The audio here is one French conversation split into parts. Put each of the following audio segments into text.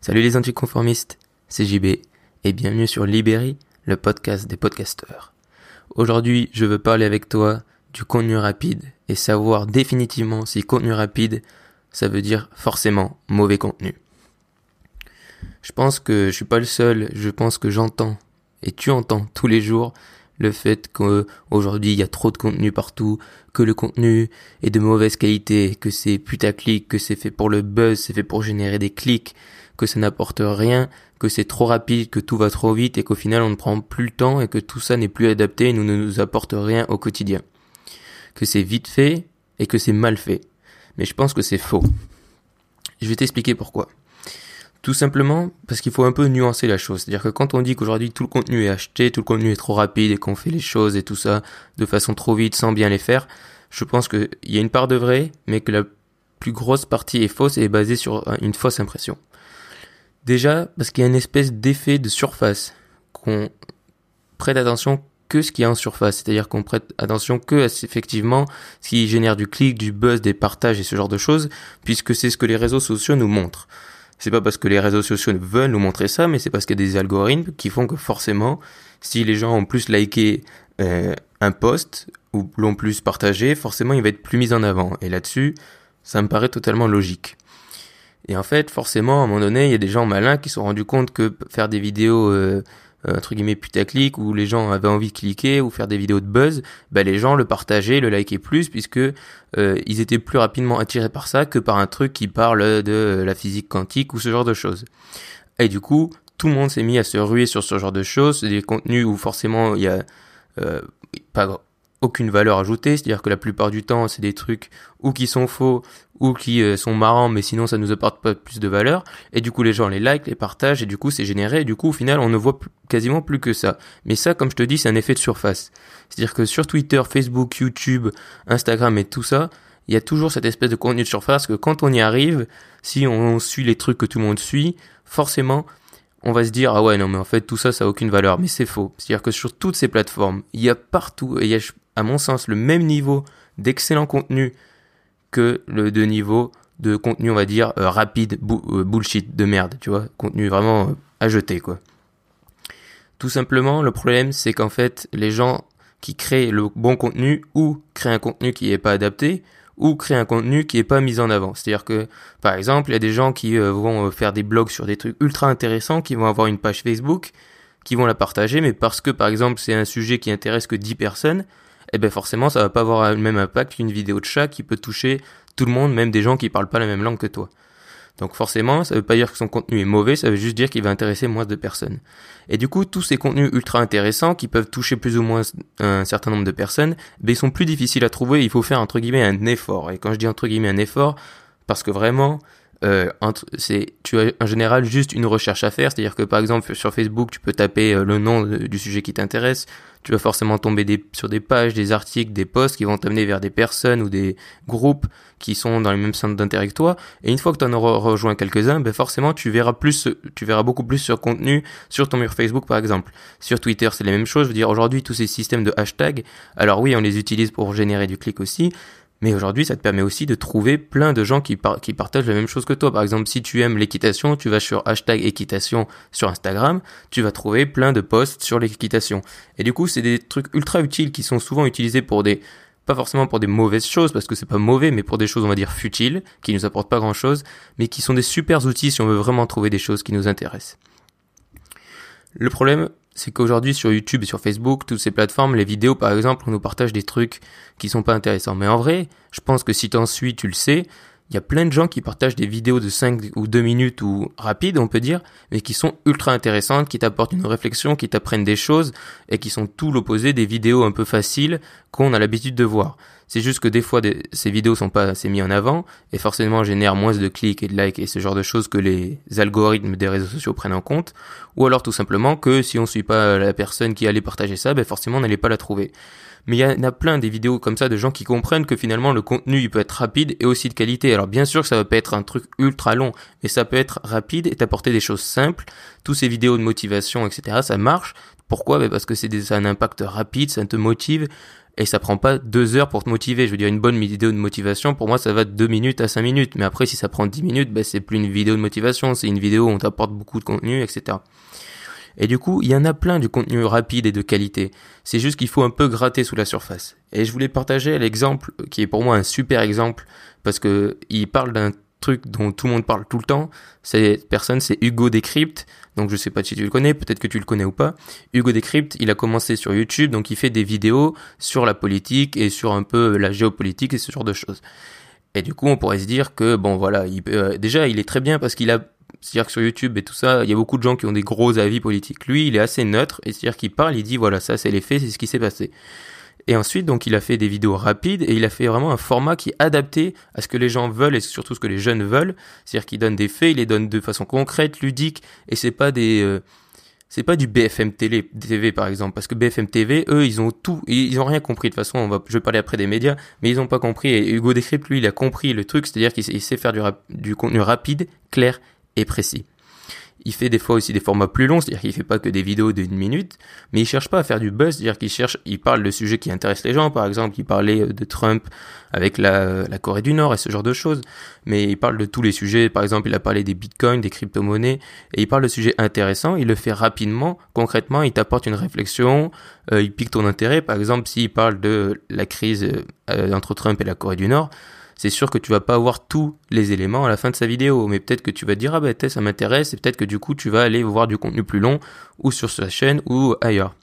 Salut les anticonformistes, c'est JB et bienvenue sur Libéry, le podcast des podcasteurs. Aujourd'hui, je veux parler avec toi du contenu rapide et savoir définitivement si contenu rapide, ça veut dire forcément mauvais contenu. Je pense que je suis pas le seul, je pense que j'entends et tu entends tous les jours le fait qu'aujourd'hui il y a trop de contenu partout, que le contenu est de mauvaise qualité, que c'est putaclic, que c'est fait pour le buzz, c'est fait pour générer des clics, que ça n'apporte rien, que c'est trop rapide, que tout va trop vite et qu'au final on ne prend plus le temps et que tout ça n'est plus adapté et nous ne nous apporte rien au quotidien. Que c'est vite fait et que c'est mal fait. Mais je pense que c'est faux. Je vais t'expliquer pourquoi. Tout simplement parce qu'il faut un peu nuancer la chose. C'est-à-dire que quand on dit qu'aujourd'hui tout le contenu est acheté, tout le contenu est trop rapide et qu'on fait les choses et tout ça de façon trop vite sans bien les faire, je pense qu'il y a une part de vrai, mais que la plus grosse partie est fausse et est basée sur une fausse impression. Déjà parce qu'il y a une espèce d'effet de surface, qu'on prête attention que ce qui est en surface, c'est-à-dire qu'on prête attention que à effectivement ce qui génère du clic, du buzz, des partages et ce genre de choses, puisque c'est ce que les réseaux sociaux nous montrent. C'est pas parce que les réseaux sociaux veulent nous montrer ça, mais c'est parce qu'il y a des algorithmes qui font que forcément, si les gens ont plus liké euh, un post ou l'ont plus partagé, forcément il va être plus mis en avant. Et là-dessus, ça me paraît totalement logique. Et en fait, forcément, à un moment donné, il y a des gens malins qui se sont rendus compte que faire des vidéos euh, entre guillemets putaclic où les gens avaient envie de cliquer ou faire des vidéos de buzz, bah les gens le partageaient, le likaient plus puisque euh, ils étaient plus rapidement attirés par ça que par un truc qui parle de la physique quantique ou ce genre de choses. Et du coup, tout le monde s'est mis à se ruer sur ce genre de choses, des contenus où forcément il y a euh, pas aucune valeur ajoutée, c'est-à-dire que la plupart du temps, c'est des trucs ou qui sont faux ou qui euh, sont marrants, mais sinon ça nous apporte pas plus de valeur. Et du coup, les gens les like, les partagent, et du coup, c'est généré. Et du coup, au final, on ne voit quasiment plus que ça. Mais ça, comme je te dis, c'est un effet de surface. C'est-à-dire que sur Twitter, Facebook, YouTube, Instagram et tout ça, il y a toujours cette espèce de contenu de surface que quand on y arrive, si on suit les trucs que tout le monde suit, forcément, on va se dire ah ouais non mais en fait tout ça ça a aucune valeur mais c'est faux c'est à dire que sur toutes ces plateformes il y a partout il y a à mon sens, le même niveau d'excellent contenu que le de niveau de contenu, on va dire, euh, rapide, euh, bullshit, de merde, tu vois, contenu vraiment euh, à jeter, quoi. Tout simplement, le problème, c'est qu'en fait, les gens qui créent le bon contenu ou créent un contenu qui n'est pas adapté ou créent un contenu qui n'est pas mis en avant. C'est-à-dire que, par exemple, il y a des gens qui vont faire des blogs sur des trucs ultra intéressants, qui vont avoir une page Facebook, qui vont la partager, mais parce que, par exemple, c'est un sujet qui intéresse que 10 personnes, eh ben forcément ça va pas avoir le même impact qu'une vidéo de chat qui peut toucher tout le monde, même des gens qui parlent pas la même langue que toi. Donc forcément, ça veut pas dire que son contenu est mauvais, ça veut juste dire qu'il va intéresser moins de personnes. Et du coup, tous ces contenus ultra intéressants qui peuvent toucher plus ou moins un certain nombre de personnes, ben ils sont plus difficiles à trouver, il faut faire entre guillemets un effort. Et quand je dis entre guillemets un effort, parce que vraiment, euh, c'est tu as en général juste une recherche à faire, c'est-à-dire que par exemple sur Facebook, tu peux taper euh, le nom du sujet qui t'intéresse, tu vas forcément tomber sur des pages, des articles, des posts qui vont t'amener vers des personnes ou des groupes qui sont dans les mêmes centres d'intérêt que toi. Et une fois que tu en auras rejoint quelques-uns, ben forcément tu verras plus, tu verras beaucoup plus sur contenu sur ton mur Facebook par exemple. Sur Twitter c'est la même chose. Je veux dire aujourd'hui tous ces systèmes de hashtags, alors oui on les utilise pour générer du clic aussi, mais aujourd'hui, ça te permet aussi de trouver plein de gens qui, partagent la même chose que toi. Par exemple, si tu aimes l'équitation, tu vas sur hashtag équitation sur Instagram, tu vas trouver plein de posts sur l'équitation. Et du coup, c'est des trucs ultra utiles qui sont souvent utilisés pour des, pas forcément pour des mauvaises choses, parce que c'est pas mauvais, mais pour des choses, on va dire, futiles, qui nous apportent pas grand chose, mais qui sont des super outils si on veut vraiment trouver des choses qui nous intéressent. Le problème, c'est qu'aujourd'hui sur YouTube et sur Facebook, toutes ces plateformes, les vidéos par exemple, on nous partage des trucs qui sont pas intéressants. Mais en vrai, je pense que si t'en suis, tu le sais, il y a plein de gens qui partagent des vidéos de 5 ou 2 minutes ou rapides, on peut dire, mais qui sont ultra intéressantes, qui t'apportent une réflexion, qui t'apprennent des choses et qui sont tout l'opposé des vidéos un peu faciles qu'on a l'habitude de voir. C'est juste que des fois, ces vidéos sont pas assez mis en avant et forcément génèrent moins de clics et de likes et ce genre de choses que les algorithmes des réseaux sociaux prennent en compte. Ou alors tout simplement que si on suit pas la personne qui allait partager ça, ben forcément on n'allait pas la trouver. Mais il y en a plein des vidéos comme ça de gens qui comprennent que finalement le contenu il peut être rapide et aussi de qualité. Alors bien sûr que ça va pas être un truc ultra long, mais ça peut être rapide et t'apporter des choses simples. Tous ces vidéos de motivation, etc. Ça marche. Pourquoi? Ben Parce que c'est un impact rapide, ça te motive et ça prend pas deux heures pour te motiver. Je veux dire, une bonne vidéo de motivation, pour moi, ça va de deux minutes à cinq minutes. Mais après, si ça prend dix minutes, ben, c'est plus une vidéo de motivation, c'est une vidéo où on t'apporte beaucoup de contenu, etc. Et du coup, il y en a plein du contenu rapide et de qualité. C'est juste qu'il faut un peu gratter sous la surface. Et je voulais partager l'exemple qui est pour moi un super exemple parce que il parle d'un truc dont tout le monde parle tout le temps. Cette personne, c'est Hugo Decrypt. Donc je sais pas si tu le connais, peut-être que tu le connais ou pas. Hugo Decrypt, il a commencé sur YouTube, donc il fait des vidéos sur la politique et sur un peu la géopolitique et ce genre de choses. Et du coup, on pourrait se dire que bon voilà, il, euh, déjà il est très bien parce qu'il a c'est-à-dire que sur YouTube et tout ça, il y a beaucoup de gens qui ont des gros avis politiques. Lui, il est assez neutre, et c'est-à-dire qu'il parle, il dit voilà, ça c'est les faits, c'est ce qui s'est passé. Et ensuite, donc, il a fait des vidéos rapides et il a fait vraiment un format qui est adapté à ce que les gens veulent et surtout ce que les jeunes veulent. C'est-à-dire qu'il donne des faits, il les donne de façon concrète, ludique, et c'est pas des, euh, c'est pas du BFM télé, TV par exemple, parce que BFM TV, eux, ils ont tout, ils ont rien compris. De toute façon, on va, je vais parler après des médias, mais ils ont pas compris. Et Hugo Decrypt, lui, il a compris le truc, c'est-à-dire qu'il sait, faire du contenu rapide, clair et précis. Il fait des fois aussi des formats plus longs, c'est-à-dire qu'il fait pas que des vidéos d'une minute, mais il cherche pas à faire du buzz, c'est-à-dire qu'il cherche, il parle de sujets qui intéressent les gens, par exemple, il parlait euh, de Trump avec la, Corée du Nord et ce genre de choses, mais il parle de tous les sujets, par exemple, il a parlé des bitcoins, des crypto-monnaies, et il parle de sujets intéressants, il le fait rapidement, concrètement, il t'apporte une réflexion, euh, il pique ton intérêt, par exemple, s'il parle de la crise euh, entre Trump et la Corée du Nord, c'est sûr que tu vas pas avoir tous les éléments à la fin de sa vidéo, mais peut-être que tu vas dire ah bah ça m'intéresse et peut-être que du coup tu vas aller voir du contenu plus long ou sur sa chaîne ou ailleurs.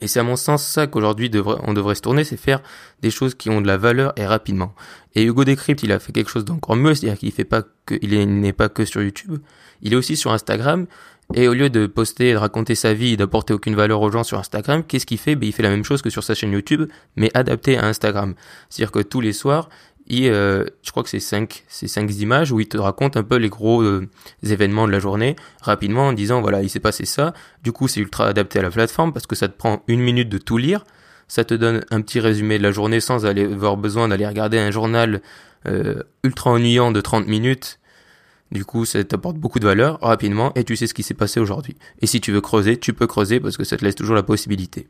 Et c'est à mon sens ça qu'aujourd'hui on devrait se tourner, c'est faire des choses qui ont de la valeur et rapidement. Et Hugo Decrypt, il a fait quelque chose d'encore mieux, c'est-à-dire qu'il fait pas que, il n'est pas que sur YouTube, il est aussi sur Instagram. Et au lieu de poster et de raconter sa vie et d'apporter aucune valeur aux gens sur Instagram, qu'est-ce qu'il fait? Ben, Il fait la même chose que sur sa chaîne YouTube, mais adapté à Instagram. C'est-à-dire que tous les soirs, et euh, je crois que c'est cinq, c'est cinq images où il te raconte un peu les gros euh, événements de la journée rapidement en disant voilà il s'est passé ça. Du coup c'est ultra adapté à la plateforme parce que ça te prend une minute de tout lire. Ça te donne un petit résumé de la journée sans aller avoir besoin d'aller regarder un journal euh, ultra ennuyant de 30 minutes. Du coup, ça t'apporte beaucoup de valeur rapidement et tu sais ce qui s'est passé aujourd'hui. Et si tu veux creuser, tu peux creuser parce que ça te laisse toujours la possibilité.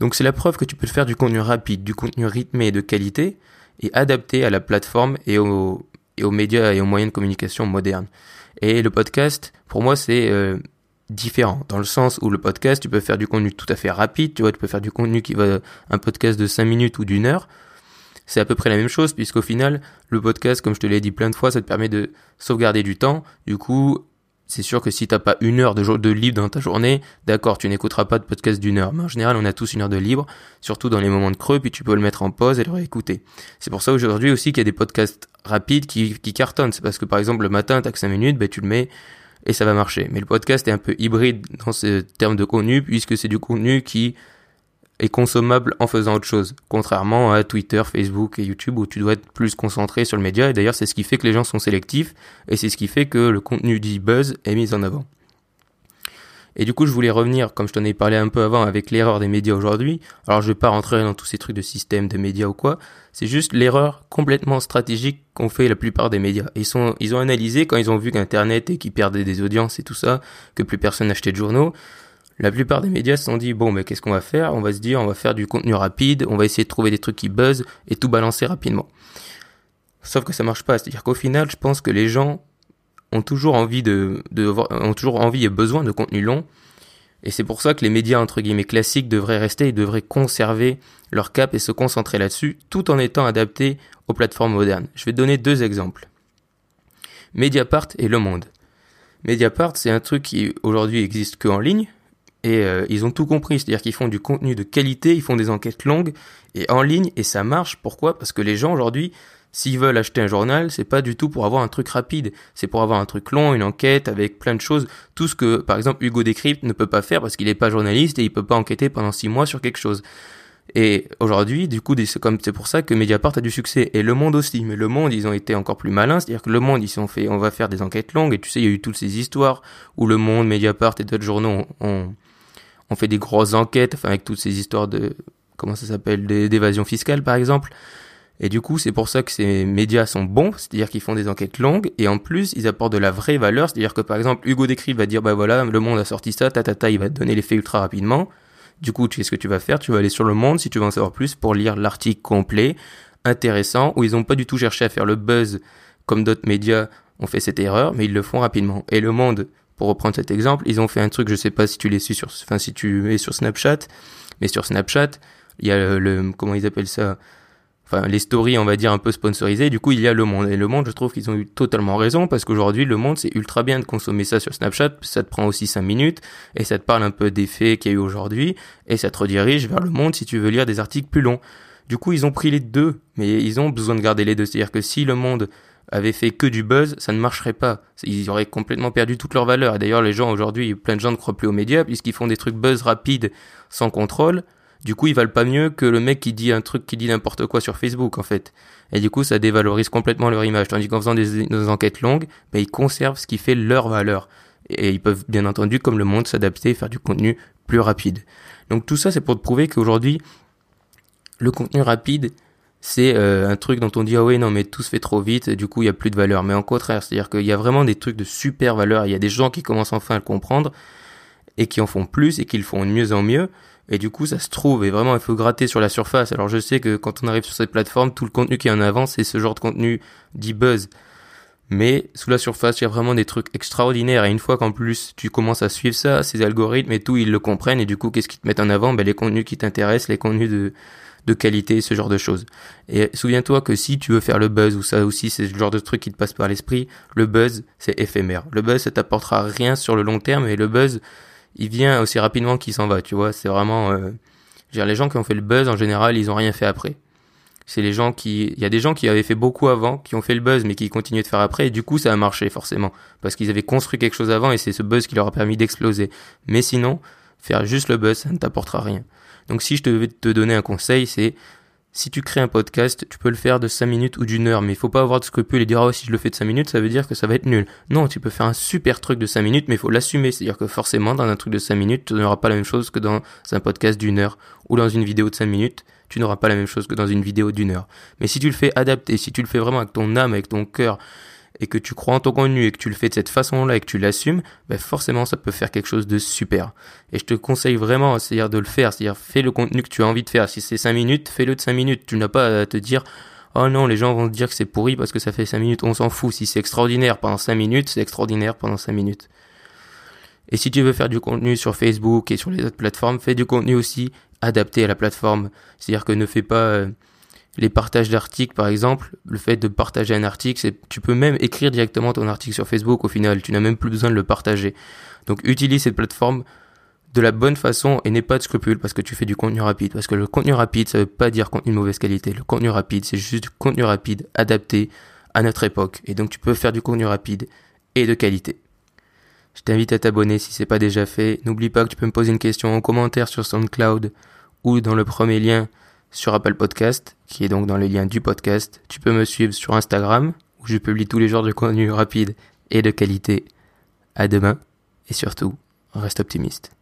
Donc c'est la preuve que tu peux faire du contenu rapide, du contenu rythmé et de qualité et adapté à la plateforme et aux, médias et aux moyens de communication modernes. Et le podcast, pour moi, c'est euh, différent dans le sens où le podcast, tu peux faire du contenu tout à fait rapide, tu vois, tu peux faire du contenu qui va un podcast de 5 minutes ou d'une heure. C'est à peu près la même chose puisqu'au final, le podcast, comme je te l'ai dit plein de fois, ça te permet de sauvegarder du temps. Du coup, c'est sûr que si t'as pas une heure de, libre dans ta journée, d'accord, tu n'écouteras pas de podcast d'une heure. Mais en général, on a tous une heure de libre, surtout dans les moments de creux, puis tu peux le mettre en pause et le réécouter. C'est pour ça aujourd'hui aussi qu'il y a des podcasts rapides qui, qui cartonnent. C'est parce que par exemple le matin, t'as que 5 minutes, ben tu le mets et ça va marcher. Mais le podcast est un peu hybride dans ce terme de contenu, puisque c'est du contenu qui est consommable en faisant autre chose, contrairement à Twitter, Facebook et YouTube où tu dois être plus concentré sur le média et d'ailleurs c'est ce qui fait que les gens sont sélectifs et c'est ce qui fait que le contenu dit buzz est mis en avant. Et du coup, je voulais revenir, comme je t'en ai parlé un peu avant, avec l'erreur des médias aujourd'hui. Alors, je vais pas rentrer dans tous ces trucs de système de médias ou quoi. C'est juste l'erreur complètement stratégique qu'ont fait la plupart des médias. Ils ils ont analysé quand ils ont vu qu'Internet et qu'ils perdaient des audiences et tout ça, que plus personne n'achetait de journaux la plupart des médias se sont dit bon mais qu'est-ce qu'on va faire? On va se dire on va faire du contenu rapide, on va essayer de trouver des trucs qui buzzent et tout balancer rapidement. Sauf que ça marche pas, c'est-à-dire qu'au final, je pense que les gens ont toujours envie de, ont toujours envie et besoin de contenu long. Et c'est pour ça que les médias entre guillemets classiques devraient rester et devraient conserver leur cap et se concentrer là-dessus, tout en étant adaptés aux plateformes modernes. Je vais donner deux exemples. Mediapart et Le Monde. Mediapart, c'est un truc qui aujourd'hui existe que en ligne, et euh, ils ont tout compris, c'est-à-dire qu'ils font du contenu de qualité, ils font des enquêtes longues et en ligne et ça marche. Pourquoi? Parce que les gens aujourd'hui, s'ils veulent acheter un journal, c'est pas du tout pour avoir un truc rapide, c'est pour avoir un truc long, une enquête avec plein de choses, tout ce que par exemple Hugo Décrypte ne peut pas faire parce qu'il n'est pas journaliste et il peut pas enquêter pendant six mois sur quelque chose. Et aujourd'hui, du coup, c'est comme c'est pour ça que Mediapart a du succès et Le Monde aussi. Mais Le Monde, ils ont été encore plus malins, c'est-à-dire que Le Monde, ils sont fait, on va faire des enquêtes longues. Et tu sais, il y a eu toutes ces histoires où Le Monde, Mediapart et d'autres journaux ont, on fait des grosses enquêtes, enfin avec toutes ces histoires de comment ça s'appelle, d'évasion fiscale par exemple. Et du coup, c'est pour ça que ces médias sont bons, c'est-à-dire qu'ils font des enquêtes longues, et en plus, ils apportent de la vraie valeur, c'est-à-dire que par exemple, Hugo Décry va dire, bah voilà, le monde a sorti ça, ta, ta il va te donner les faits ultra rapidement. Du coup, tu sais ce que tu vas faire, tu vas aller sur le monde si tu veux en savoir plus pour lire l'article complet, intéressant, où ils n'ont pas du tout cherché à faire le buzz comme d'autres médias ont fait cette erreur, mais ils le font rapidement. Et le monde, pour reprendre cet exemple, ils ont fait un truc, je sais pas si tu les suis sur, enfin si tu es sur Snapchat, mais sur Snapchat, il y a le comment ils appellent ça, enfin les stories on va dire un peu sponsorisées. Du coup il y a le monde. Et le monde je trouve qu'ils ont eu totalement raison parce qu'aujourd'hui le monde c'est ultra bien de consommer ça sur Snapchat. Ça te prend aussi 5 minutes et ça te parle un peu des faits qu'il y a eu aujourd'hui et ça te redirige vers le monde si tu veux lire des articles plus longs. Du coup ils ont pris les deux mais ils ont besoin de garder les deux. C'est à dire que si le monde avait fait que du buzz, ça ne marcherait pas. Ils auraient complètement perdu toute leur valeur. Et d'ailleurs, les gens aujourd'hui, plein de gens ne croient plus aux médias puisqu'ils font des trucs buzz rapides sans contrôle. Du coup, ils valent pas mieux que le mec qui dit un truc qui dit n'importe quoi sur Facebook, en fait. Et du coup, ça dévalorise complètement leur image. Tandis qu'en faisant des, enquêtes longues, ben, ils conservent ce qui fait leur valeur. Et ils peuvent, bien entendu, comme le monde, s'adapter et faire du contenu plus rapide. Donc tout ça, c'est pour te prouver qu'aujourd'hui, le contenu rapide, c'est euh, un truc dont on dit ah oui non mais tout se fait trop vite du coup il y a plus de valeur. Mais en contraire c'est à dire qu'il y a vraiment des trucs de super valeur. Il y a des gens qui commencent enfin à le comprendre et qui en font plus et qui le font de mieux en mieux. Et du coup ça se trouve et vraiment il faut gratter sur la surface. Alors je sais que quand on arrive sur cette plateforme tout le contenu qui est en avant c'est ce genre de contenu dit buzz. Mais sous la surface il y a vraiment des trucs extraordinaires. Et une fois qu'en plus tu commences à suivre ça ces algorithmes et tout ils le comprennent. Et du coup qu'est-ce qu'ils te mettent en avant? Ben les contenus qui t'intéressent les contenus de de qualité, ce genre de choses. Et souviens-toi que si tu veux faire le buzz, ou ça aussi c'est le genre de truc qui te passe par l'esprit, le buzz c'est éphémère. Le buzz ça t'apportera rien sur le long terme et le buzz il vient aussi rapidement qu'il s'en va, tu vois. C'est vraiment... Euh... Dire, les gens qui ont fait le buzz en général ils ont rien fait après. C'est les gens qui, il y a des gens qui avaient fait beaucoup avant, qui ont fait le buzz, mais qui continuent de faire après, et du coup, ça a marché, forcément. Parce qu'ils avaient construit quelque chose avant, et c'est ce buzz qui leur a permis d'exploser. Mais sinon, faire juste le buzz, ça ne t'apportera rien. Donc si je devais te donner un conseil, c'est si tu crées un podcast, tu peux le faire de 5 minutes ou d'une heure, mais il faut pas avoir de scrupules et dire oh si je le fais de 5 minutes, ça veut dire que ça va être nul. Non, tu peux faire un super truc de 5 minutes, mais il faut l'assumer, c'est-à-dire que forcément dans un truc de 5 minutes, tu n'auras pas la même chose que dans un podcast d'une heure ou dans une vidéo de 5 minutes, tu n'auras pas la même chose que dans une vidéo d'une heure. Mais si tu le fais adapter, si tu le fais vraiment avec ton âme, avec ton cœur, et que tu crois en ton contenu et que tu le fais de cette façon-là et que tu l'assumes, ben forcément ça peut faire quelque chose de super. Et je te conseille vraiment, c'est-à-dire de le faire, c'est-à-dire fais le contenu que tu as envie de faire. Si c'est 5 minutes, fais-le de 5 minutes. Tu n'as pas à te dire Oh non, les gens vont te dire que c'est pourri parce que ça fait 5 minutes, on s'en fout. Si c'est extraordinaire pendant 5 minutes, c'est extraordinaire pendant 5 minutes. Et si tu veux faire du contenu sur Facebook et sur les autres plateformes, fais du contenu aussi adapté à la plateforme. C'est-à-dire que ne fais pas euh, les partages d'articles, par exemple, le fait de partager un article, c'est, tu peux même écrire directement ton article sur Facebook au final, tu n'as même plus besoin de le partager. Donc utilise cette plateforme de la bonne façon et n'aie pas de scrupules parce que tu fais du contenu rapide. Parce que le contenu rapide, ça veut pas dire contenu de mauvaise qualité. Le contenu rapide, c'est juste contenu rapide adapté à notre époque. Et donc tu peux faire du contenu rapide et de qualité. Je t'invite à t'abonner si c'est pas déjà fait. N'oublie pas que tu peux me poser une question en commentaire sur SoundCloud ou dans le premier lien sur Apple Podcast, qui est donc dans les liens du podcast. Tu peux me suivre sur Instagram, où je publie tous les jours de contenu rapide et de qualité. À demain, et surtout, reste optimiste.